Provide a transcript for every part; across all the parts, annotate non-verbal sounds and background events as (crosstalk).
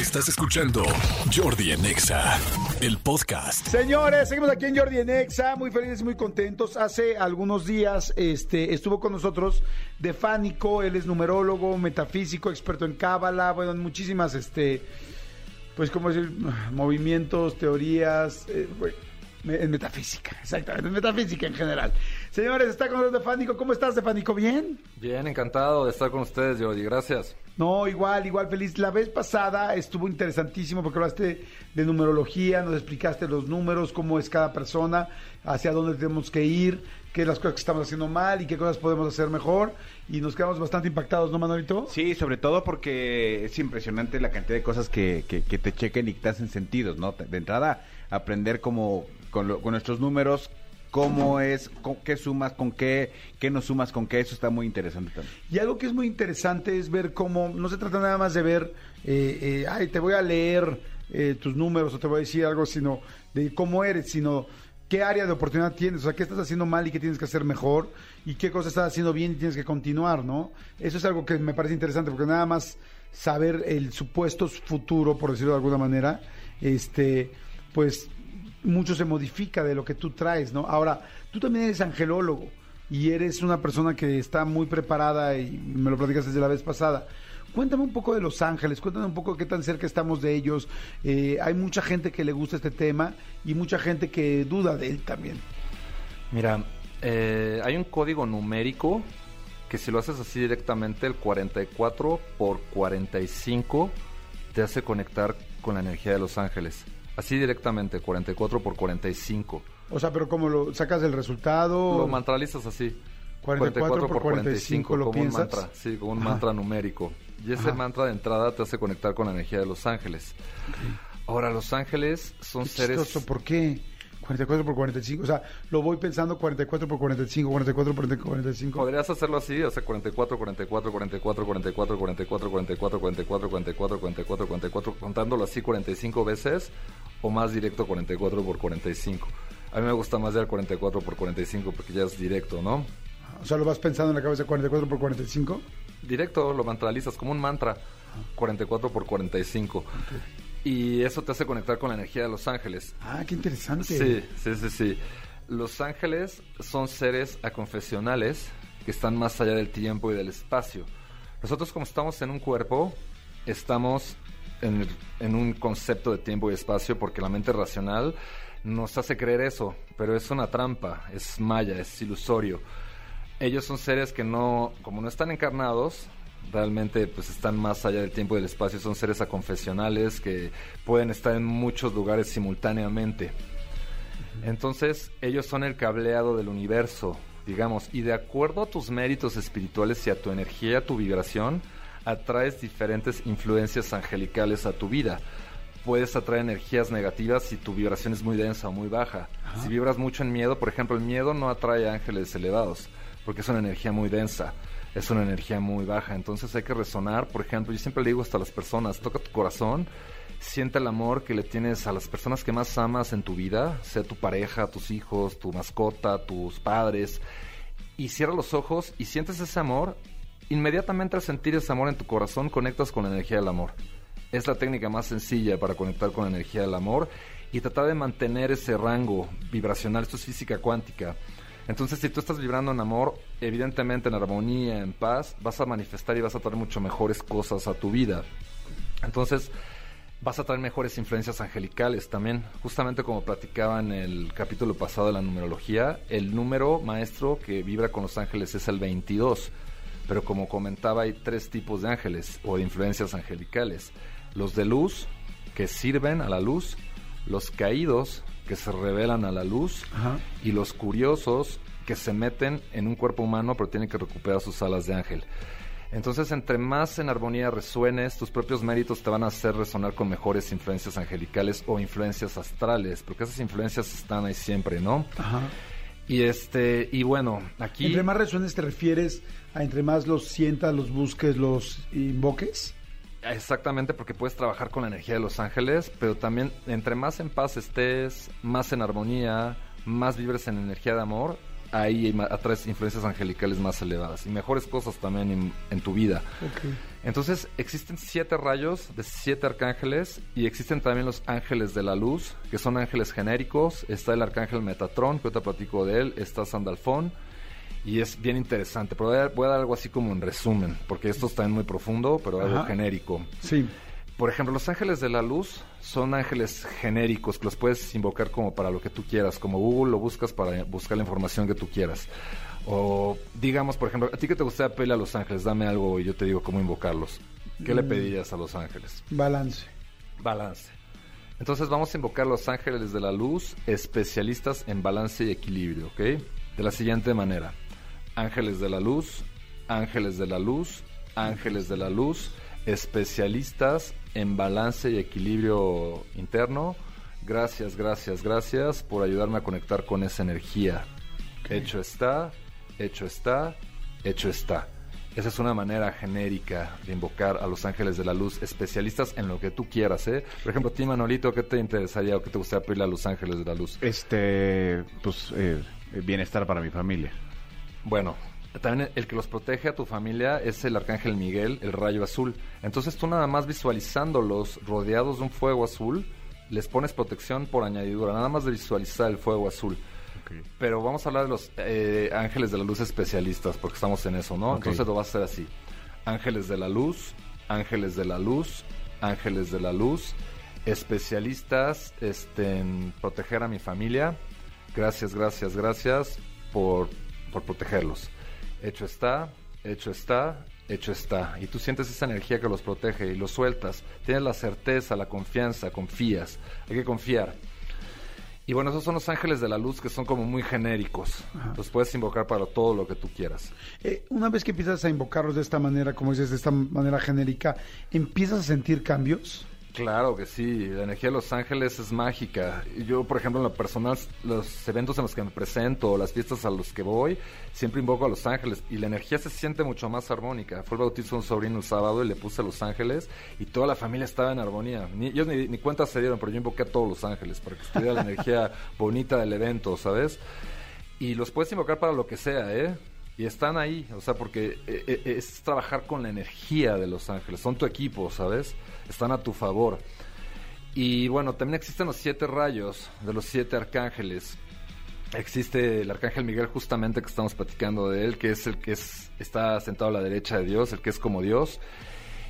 Estás escuchando Jordi en Exa, el podcast. Señores, seguimos aquí en Jordi en Exa, muy felices muy contentos. Hace algunos días este, estuvo con nosotros Defánico, él es numerólogo, metafísico, experto en cábala, bueno, en muchísimas, este, pues, ¿cómo decir? Movimientos, teorías, eh, en metafísica, exactamente, en metafísica en general. Señores, está con nosotros Defánico, ¿cómo estás, Defánico? ¿Bien? Bien, encantado de estar con ustedes, Jordi. Gracias. No, igual, igual feliz. La vez pasada estuvo interesantísimo porque hablaste de numerología, nos explicaste los números, cómo es cada persona, hacia dónde tenemos que ir, qué las cosas que estamos haciendo mal y qué cosas podemos hacer mejor. Y nos quedamos bastante impactados, ¿no, Manolito? Sí, sobre todo porque es impresionante la cantidad de cosas que, que, que te chequen y que te hacen sentidos, ¿no? De entrada, aprender como con, lo- con nuestros números, cómo es, con qué sumas, con qué, qué no sumas, con qué, eso está muy interesante también. Y algo que es muy interesante es ver cómo, no se trata nada más de ver, eh, eh, ay, te voy a leer eh, tus números o te voy a decir algo, sino de cómo eres, sino qué área de oportunidad tienes, o sea, qué estás haciendo mal y qué tienes que hacer mejor, y qué cosas estás haciendo bien y tienes que continuar, ¿no? Eso es algo que me parece interesante, porque nada más saber el supuesto futuro, por decirlo de alguna manera, este, pues mucho se modifica de lo que tú traes, ¿no? Ahora, tú también eres angelólogo y eres una persona que está muy preparada y me lo platicas desde la vez pasada. Cuéntame un poco de Los Ángeles, cuéntame un poco qué tan cerca estamos de ellos. Eh, hay mucha gente que le gusta este tema y mucha gente que duda de él también. Mira, eh, hay un código numérico que si lo haces así directamente, el 44 por 45 te hace conectar con la energía de los ángeles. Así directamente, 44 por 45. O sea, pero ¿cómo lo sacas del resultado? Lo mantralizas así. 44 por 45, ¿lo como piensas? un mantra, sí, como un Ajá. mantra numérico. Y ese Ajá. mantra de entrada te hace conectar con la energía de los ángeles. Ahora, los ángeles son Qué seres... chistoso, ¿por qué? 44 por 45, o sea, lo voy pensando 44 por 45, 44 por 45. Podrías hacerlo así, o sea, 44, 44, 44, 44, 44, 44, 44, 44, 44, 44, contándolo así 45 veces o más directo 44 por 45. A mí me gusta más ya el 44 por 45 porque ya es directo, ¿no? O sea, lo vas pensando en la cabeza 44 por 45. Directo, lo mantralizas como un mantra, 44 por 45. Y eso te hace conectar con la energía de los ángeles. Ah, qué interesante. Sí, sí, sí, sí. Los ángeles son seres aconfesionales que están más allá del tiempo y del espacio. Nosotros como estamos en un cuerpo, estamos en, en un concepto de tiempo y espacio porque la mente racional nos hace creer eso, pero es una trampa, es maya, es ilusorio. Ellos son seres que no, como no están encarnados, realmente pues están más allá del tiempo y del espacio, son seres aconfesionales que pueden estar en muchos lugares simultáneamente. Entonces, ellos son el cableado del universo, digamos, y de acuerdo a tus méritos espirituales y a tu energía, a tu vibración, atraes diferentes influencias angelicales a tu vida. Puedes atraer energías negativas si tu vibración es muy densa o muy baja. Si vibras mucho en miedo, por ejemplo, el miedo no atrae ángeles elevados, porque es una energía muy densa, es una energía muy baja. Entonces hay que resonar, por ejemplo, yo siempre le digo hasta a las personas, toca tu corazón, siente el amor que le tienes a las personas que más amas en tu vida, sea tu pareja, tus hijos, tu mascota, tus padres, y cierra los ojos y sientes ese amor, inmediatamente al sentir ese amor en tu corazón conectas con la energía del amor. Es la técnica más sencilla para conectar con la energía del amor y tratar de mantener ese rango vibracional. Esto es física cuántica. Entonces, si tú estás vibrando en amor, evidentemente en armonía, en paz, vas a manifestar y vas a traer mucho mejores cosas a tu vida. Entonces, vas a traer mejores influencias angelicales también. Justamente como platicaba en el capítulo pasado de la numerología, el número maestro que vibra con los ángeles es el 22. Pero como comentaba, hay tres tipos de ángeles o de influencias angelicales. Los de luz, que sirven a la luz, los caídos, que se revelan a la luz, Ajá. y los curiosos, que se meten en un cuerpo humano pero tienen que recuperar sus alas de ángel. Entonces, entre más en armonía resuenes, tus propios méritos te van a hacer resonar con mejores influencias angelicales o influencias astrales, porque esas influencias están ahí siempre, ¿no? Ajá. Y este, y bueno, aquí. Entre más resuenes te refieres a entre más los sientas, los busques, los invoques. Exactamente, porque puedes trabajar con la energía de los ángeles, pero también entre más en paz estés, más en armonía, más vibres en energía de amor, ahí ma- atraes influencias angelicales más elevadas y mejores cosas también en, en tu vida. Entonces, existen siete rayos de siete arcángeles y existen también los ángeles de la luz, que son ángeles genéricos. Está el arcángel Metatron, que ahorita platico de él. Está Sandalfón. Y es bien interesante. Pero voy a, dar- voy a dar algo así como en resumen, porque esto está en muy profundo, pero algo genérico. Sí. Por ejemplo, los ángeles de la luz son ángeles genéricos que los puedes invocar como para lo que tú quieras. Como Google lo buscas para buscar la información que tú quieras. O digamos, por ejemplo, a ti que te gustaría pedirle a los ángeles, dame algo y yo te digo cómo invocarlos. ¿Qué le pedirías a los ángeles? Balance. Balance. Entonces vamos a invocar los ángeles de la luz, especialistas en balance y equilibrio, ¿ok? De la siguiente manera. Ángeles de la luz, ángeles de la luz, ángeles de la luz, especialistas en balance y equilibrio interno. Gracias, gracias, gracias por ayudarme a conectar con esa energía. Hecho está, hecho está, hecho está. Esa es una manera genérica de invocar a los ángeles de la luz, especialistas en lo que tú quieras, ¿eh? Por ejemplo, a ti, Manolito, ¿qué te interesaría o qué te gustaría pedirle a los ángeles de la luz? Este, pues, eh, bienestar para mi familia. Bueno, también el que los protege a tu familia es el arcángel Miguel, el rayo azul. Entonces tú nada más visualizándolos rodeados de un fuego azul, les pones protección por añadidura, nada más de visualizar el fuego azul. Pero vamos a hablar de los eh, ángeles de la luz especialistas, porque estamos en eso, ¿no? Entonces lo vas a hacer así. Ángeles de la luz, ángeles de la luz, ángeles de la luz, especialistas este, en proteger a mi familia. Gracias, gracias, gracias por, por protegerlos. Hecho está, hecho está, hecho está. Y tú sientes esa energía que los protege y los sueltas. Tienes la certeza, la confianza, confías. Hay que confiar. Y bueno, esos son los ángeles de la luz que son como muy genéricos. Los puedes invocar para todo lo que tú quieras. Eh, una vez que empiezas a invocarlos de esta manera, como dices, de esta manera genérica, ¿empiezas a sentir cambios? Claro que sí, la energía de los ángeles es mágica. Yo, por ejemplo, en lo personal, los eventos en los que me presento, las fiestas a los que voy, siempre invoco a los ángeles y la energía se siente mucho más armónica. Fue el bautizo de un sobrino el sábado y le puse a los ángeles y toda la familia estaba en armonía. Ni, ellos ni, ni cuenta se dieron, pero yo invoqué a todos los ángeles para que estuviera la energía (laughs) bonita del evento, ¿sabes? Y los puedes invocar para lo que sea, ¿eh? Y están ahí, o sea, porque eh, eh, es trabajar con la energía de los ángeles. Son tu equipo, ¿sabes? Están a tu favor. Y bueno, también existen los siete rayos de los siete arcángeles. Existe el arcángel Miguel justamente que estamos platicando de él, que es el que es, está sentado a la derecha de Dios, el que es como Dios.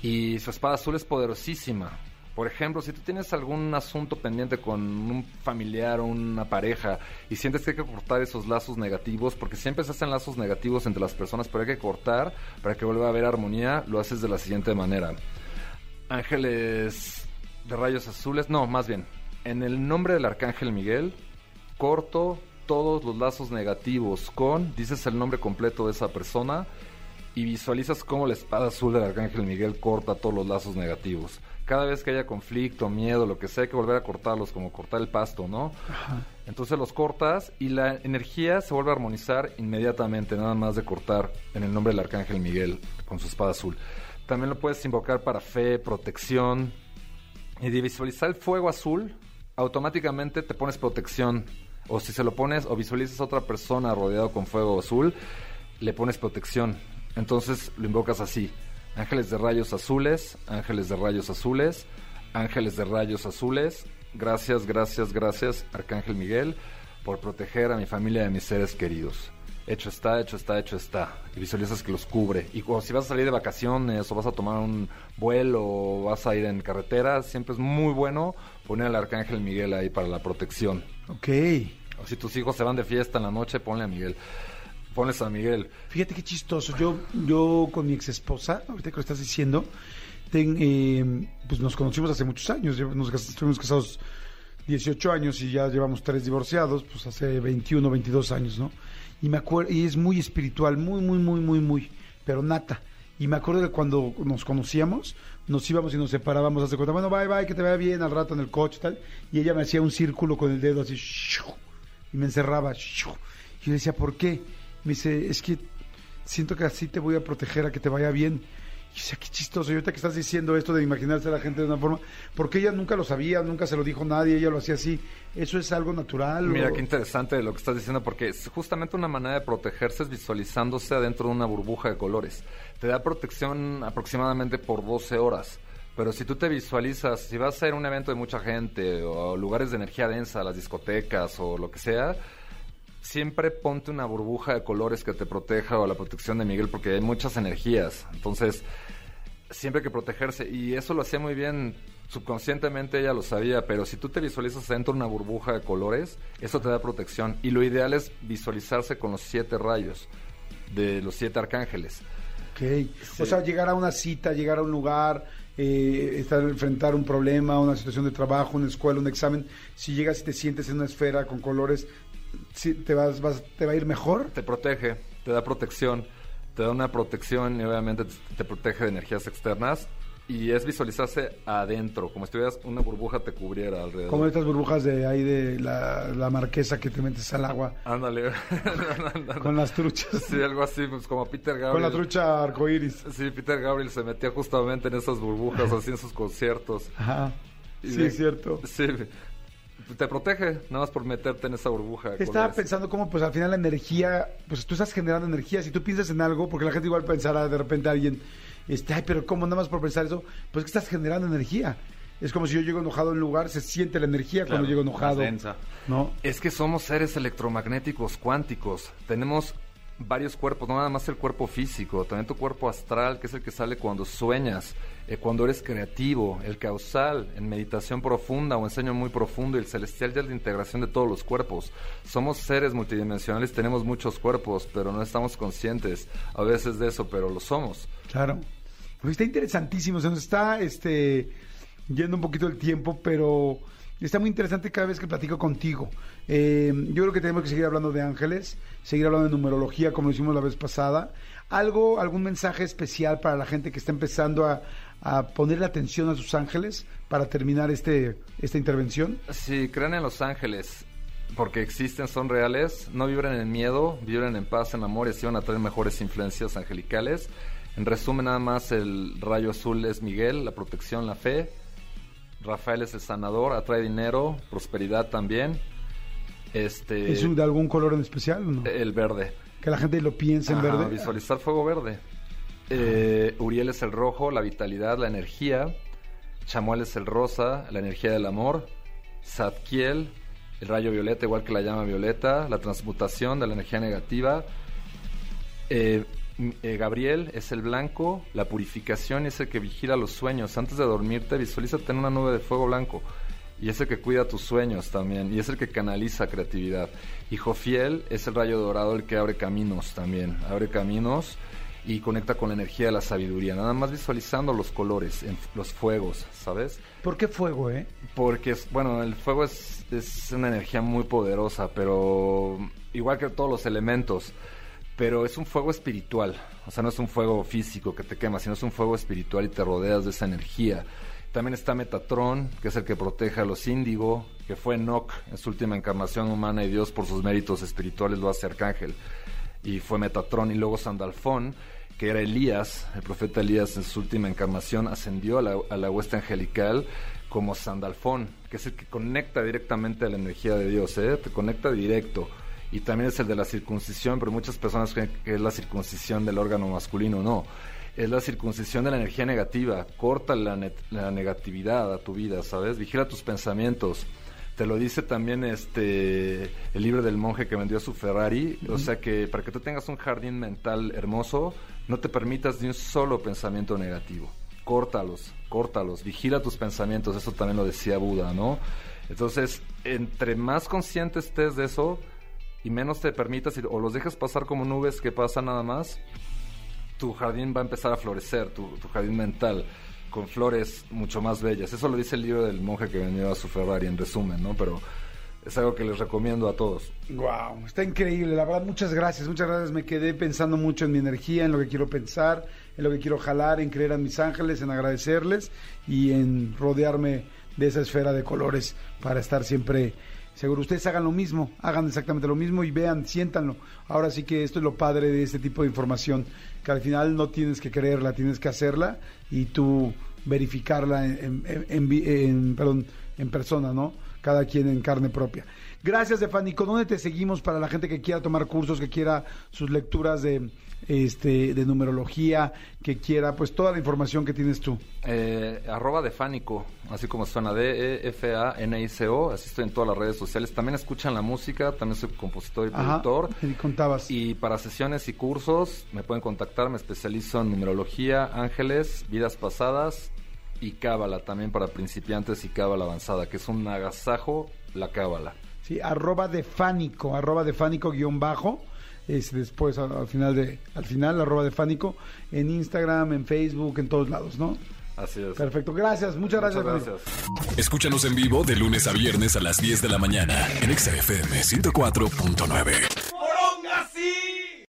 Y su espada azul es poderosísima. Por ejemplo, si tú tienes algún asunto pendiente con un familiar o una pareja y sientes que hay que cortar esos lazos negativos, porque siempre se hacen lazos negativos entre las personas, pero hay que cortar para que vuelva a haber armonía, lo haces de la siguiente manera. Ángeles de rayos azules, no, más bien, en el nombre del arcángel Miguel, corto todos los lazos negativos con, dices el nombre completo de esa persona y visualizas cómo la espada azul del arcángel Miguel corta todos los lazos negativos. Cada vez que haya conflicto, miedo, lo que sea, hay que volver a cortarlos, como cortar el pasto, ¿no? Entonces los cortas y la energía se vuelve a armonizar inmediatamente, nada más de cortar en el nombre del arcángel Miguel con su espada azul. También lo puedes invocar para fe, protección y de visualizar el fuego azul, automáticamente te pones protección. O si se lo pones o visualizas a otra persona rodeado con fuego azul, le pones protección. Entonces lo invocas así. Ángeles de rayos azules, ángeles de rayos azules, ángeles de rayos azules. Gracias, gracias, gracias, Arcángel Miguel, por proteger a mi familia y a mis seres queridos. Hecho está, hecho está, hecho está. Y visualizas que los cubre. Y o si vas a salir de vacaciones o vas a tomar un vuelo o vas a ir en carretera, siempre es muy bueno poner al Arcángel Miguel ahí para la protección. Ok. O si tus hijos se van de fiesta en la noche, ponle a Miguel. Ponles a Miguel. Fíjate qué chistoso. Yo, yo con mi ex esposa, ahorita que lo estás diciendo, ten- eh, pues nos conocimos hace muchos años. Nos estuvimos casados 18 años y ya llevamos tres divorciados, pues hace 21, 22 años, ¿no? Y me acuerdo, y es muy espiritual, muy, muy, muy, muy, muy, pero nata. Y me acuerdo de cuando nos conocíamos, nos íbamos y nos separábamos, hace cuenta, bueno, bye, bye, que te vaya bien al rato en el coche y tal. Y ella me hacía un círculo con el dedo así, y me encerraba. Y yo decía, ¿por qué? Me dice, es que siento que así te voy a proteger a que te vaya bien. Y qué chistoso. Y ahorita que estás diciendo esto de imaginarse a la gente de una forma, porque ella nunca lo sabía, nunca se lo dijo nadie, ella lo hacía así. ¿Eso es algo natural? Mira, o- qué interesante lo que estás diciendo, porque es justamente una manera de protegerse es visualizándose adentro de una burbuja de colores. Te da protección aproximadamente por 12 horas. Pero si tú te visualizas, si vas a ir a un evento de mucha gente o lugares de energía densa, las discotecas o lo que sea, siempre ponte una burbuja de colores que te proteja o la protección de Miguel porque hay muchas energías. Entonces, siempre hay que protegerse. Y eso lo hacía muy bien. Subconscientemente ella lo sabía, pero si tú te visualizas dentro de una burbuja de colores, eso te da protección. Y lo ideal es visualizarse con los siete rayos de los siete arcángeles. Ok. O sea, llegar a una cita, llegar a un lugar, eh, estar enfrentar un problema, una situación de trabajo, una escuela, un examen. Si llegas y te sientes en una esfera con colores, sí, te vas, vas, te va a ir mejor. Te protege, te da protección, te da una protección y obviamente te, te protege de energías externas. Y es visualizarse adentro, como si tuvieras una burbuja te cubriera alrededor. Como estas burbujas de ahí de la, la marquesa que te metes al agua Ándale. (laughs) con las truchas. Sí, algo así, pues como Peter Gabriel. Con la trucha arcoíris. Sí, Peter Gabriel se metía justamente en esas burbujas, así en sus conciertos. Ajá. Y Sí, es cierto. Sí, te protege, nada más por meterte en esa burbuja. de Estaba colores. pensando cómo, pues al final la energía, pues tú estás generando energía. Si tú piensas en algo, porque la gente igual pensará de repente a alguien, este, ay, pero ¿cómo nada más por pensar eso? Pues que estás generando energía. Es como si yo llego enojado a un lugar, se siente la energía cuando llego enojado. Más densa. ¿No? Es que somos seres electromagnéticos cuánticos. Tenemos varios cuerpos, no nada más el cuerpo físico, también tu cuerpo astral, que es el que sale cuando sueñas, eh, cuando eres creativo, el causal, en meditación profunda o en sueño muy profundo, y el celestial ya es la integración de todos los cuerpos. Somos seres multidimensionales, tenemos muchos cuerpos, pero no estamos conscientes a veces de eso, pero lo somos. Claro. Pues está interesantísimo. Se nos está este, yendo un poquito el tiempo, pero está muy interesante cada vez que platico contigo. Eh, yo creo que tenemos que seguir hablando de ángeles, seguir hablando de numerología como lo hicimos la vez pasada. ¿Algo, algún mensaje especial para la gente que está empezando a, a ponerle atención a sus ángeles para terminar este, esta intervención? Si creen en los ángeles, porque existen, son reales, no vibren en miedo, vibren en paz, en amor y así van a traer mejores influencias angelicales. En resumen, nada más el rayo azul es Miguel, la protección, la fe. Rafael es el sanador, atrae dinero, prosperidad también. Este, ¿Es de algún color en especial no? el verde. Que la gente lo piense en Ajá, verde. Visualizar fuego verde. Eh, Uriel es el rojo, la vitalidad, la energía. Chamuel es el rosa, la energía del amor. Zadkiel, el rayo violeta, igual que la llama violeta, la transmutación de la energía negativa. Eh, eh, Gabriel es el blanco, la purificación es el que vigila los sueños. Antes de dormirte, visualízate en una nube de fuego blanco. Y es el que cuida tus sueños también. Y es el que canaliza creatividad. Y Jofiel es el rayo dorado, el que abre caminos también. Abre caminos y conecta con la energía de la sabiduría. Nada más visualizando los colores, en los fuegos, ¿sabes? ¿Por qué fuego, eh? Porque, es, bueno, el fuego es, es una energía muy poderosa, pero igual que todos los elementos, pero es un fuego espiritual. O sea, no es un fuego físico que te quema, sino es un fuego espiritual y te rodeas de esa energía. También está Metatron, que es el que protege a los índigo, que fue Enoch en su última encarnación humana y Dios por sus méritos espirituales lo hace arcángel. Y fue Metatron y luego Sandalfón, que era Elías, el profeta Elías en su última encarnación ascendió a la, a la hueste angelical como Sandalfón, que es el que conecta directamente a la energía de Dios, ¿eh? te conecta directo. Y también es el de la circuncisión, pero muchas personas creen que es la circuncisión del órgano masculino, no. Es la circuncisión de la energía negativa, corta la, negatividad a tu vida, ¿sabes? Vigila tus pensamientos. Te lo dice también este el libro del monje que vendió su Ferrari, o sea que para que tú tengas un jardín mental hermoso, no te permitas ni un solo pensamiento negativo. Córtalos, córtalos, vigila tus pensamientos, eso también lo decía Buda, ¿no? Entonces, entre más consciente estés de eso y menos te permitas o los dejes pasar como nubes que pasan nada más, tu jardín va a empezar a florecer, tu, tu jardín mental, con flores mucho más bellas. Eso lo dice el libro del monje que vendió a su Ferrari, en resumen, ¿no? Pero es algo que les recomiendo a todos. Wow, está increíble, la verdad, muchas gracias, muchas gracias. Me quedé pensando mucho en mi energía, en lo que quiero pensar, en lo que quiero jalar, en creer a mis ángeles, en agradecerles y en rodearme de esa esfera de colores para estar siempre seguro ustedes hagan lo mismo, hagan exactamente lo mismo y vean, siéntanlo. Ahora sí que esto es lo padre de este tipo de información, que al final no tienes que creerla, tienes que hacerla y tú verificarla en, perdón, en persona, ¿no? Cada quien en carne propia. Gracias, Stefánico. ¿Dónde te seguimos para la gente que quiera tomar cursos, que quiera sus lecturas de, este, de numerología, que quiera pues toda la información que tienes tú? Eh, arroba de Fánico, así como suena D-E-F-A-N-I-C-O, así estoy en todas las redes sociales. También escuchan la música, también soy compositor y Ajá, productor. me contabas. Y para sesiones y cursos me pueden contactar, me especializo en numerología, ángeles, vidas pasadas y cábala también para principiantes y cábala avanzada, que es un agasajo la cábala. Sí, arroba de Fánico, arroba de Fánico guion bajo. Es después al, al final de al final arroba de Fánico en Instagram, en Facebook, en todos lados, ¿no? Así es. Perfecto, gracias, muchas gracias. Muchas Fánico. gracias. Escúchanos en vivo de lunes a viernes a las 10 de la mañana en Exa FM 104.9.